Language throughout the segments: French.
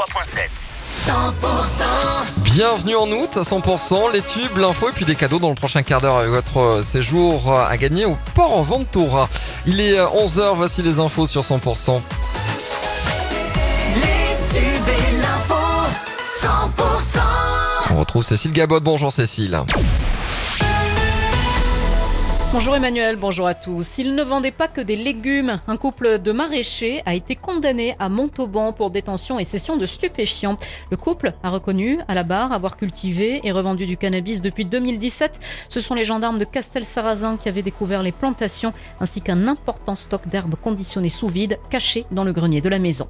100% Bienvenue en août à 100%, les tubes, l'info et puis des cadeaux dans le prochain quart d'heure avec votre séjour à gagner au port en Ventura. Il est 11h, voici les infos sur 100%. Les tubes et l'info 100% On retrouve Cécile Gabot. Bonjour Cécile. Bonjour Emmanuel, bonjour à tous. Il ne vendait pas que des légumes. Un couple de maraîchers a été condamné à Montauban pour détention et cession de stupéfiants. Le couple a reconnu à la barre avoir cultivé et revendu du cannabis depuis 2017. Ce sont les gendarmes de Castel-Sarrazin qui avaient découvert les plantations ainsi qu'un important stock d'herbes conditionnées sous vide caché dans le grenier de la maison.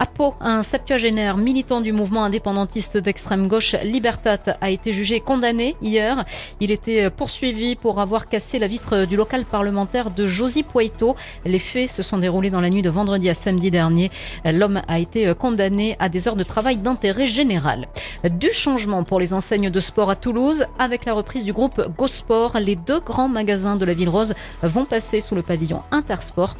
À Pau, un septuagénaire militant du mouvement indépendantiste d'extrême gauche Libertat a été jugé condamné hier. Il était poursuivi pour avoir cassé la vitre du local parlementaire de Josy Poito. Les faits se sont déroulés dans la nuit de vendredi à samedi dernier. L'homme a été condamné à des heures de travail d'intérêt général. Du changement pour les enseignes de sport à Toulouse. Avec la reprise du groupe GoSport, les deux grands magasins de la Ville Rose vont passer sous le pavillon Intersport.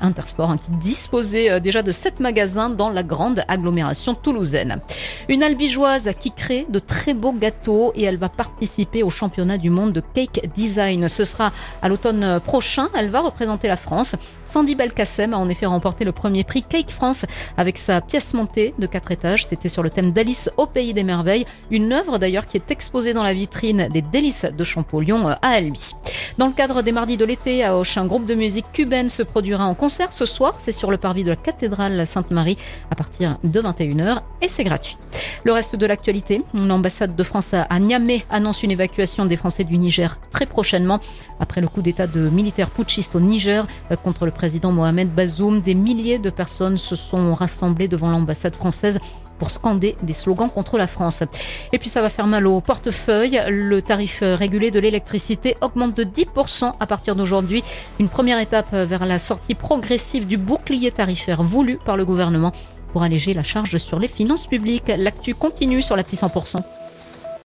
Intersport hein, qui disposait euh, déjà de sept magasins dans la grande agglomération toulousaine. Une albigeoise qui crée de très beaux gâteaux et elle va participer au championnat du monde de cake design. Ce sera à l'automne prochain. Elle va représenter la France. Sandy Belkacem a en effet remporté le premier prix Cake France avec sa pièce montée de quatre étages. C'était sur le thème d'Alice au pays des merveilles. Une œuvre d'ailleurs qui est exposée dans la vitrine des délices de Champollion euh, à Albi. Dans le cadre des mardis de l'été à Auch, un groupe de musique cubaine se produira en concert ce soir. C'est sur le parvis de la cathédrale Sainte-Marie à partir de 21h et c'est gratuit. Le reste de l'actualité, l'ambassade de France à Niamey annonce une évacuation des Français du Niger très prochainement. Après le coup d'état de militaires putschistes au Niger euh, contre le président Mohamed Bazoum, des milliers de personnes se sont rassemblées devant l'ambassade française pour scander des slogans contre la France. Et puis ça va faire mal au portefeuille. Le tarif régulé de l'électricité augmente de 10% à partir d'aujourd'hui. Une première étape vers la sortie progressive du bouclier tarifaire voulu par le gouvernement pour alléger la charge sur les finances publiques. L'actu continue sur l'appli 100%.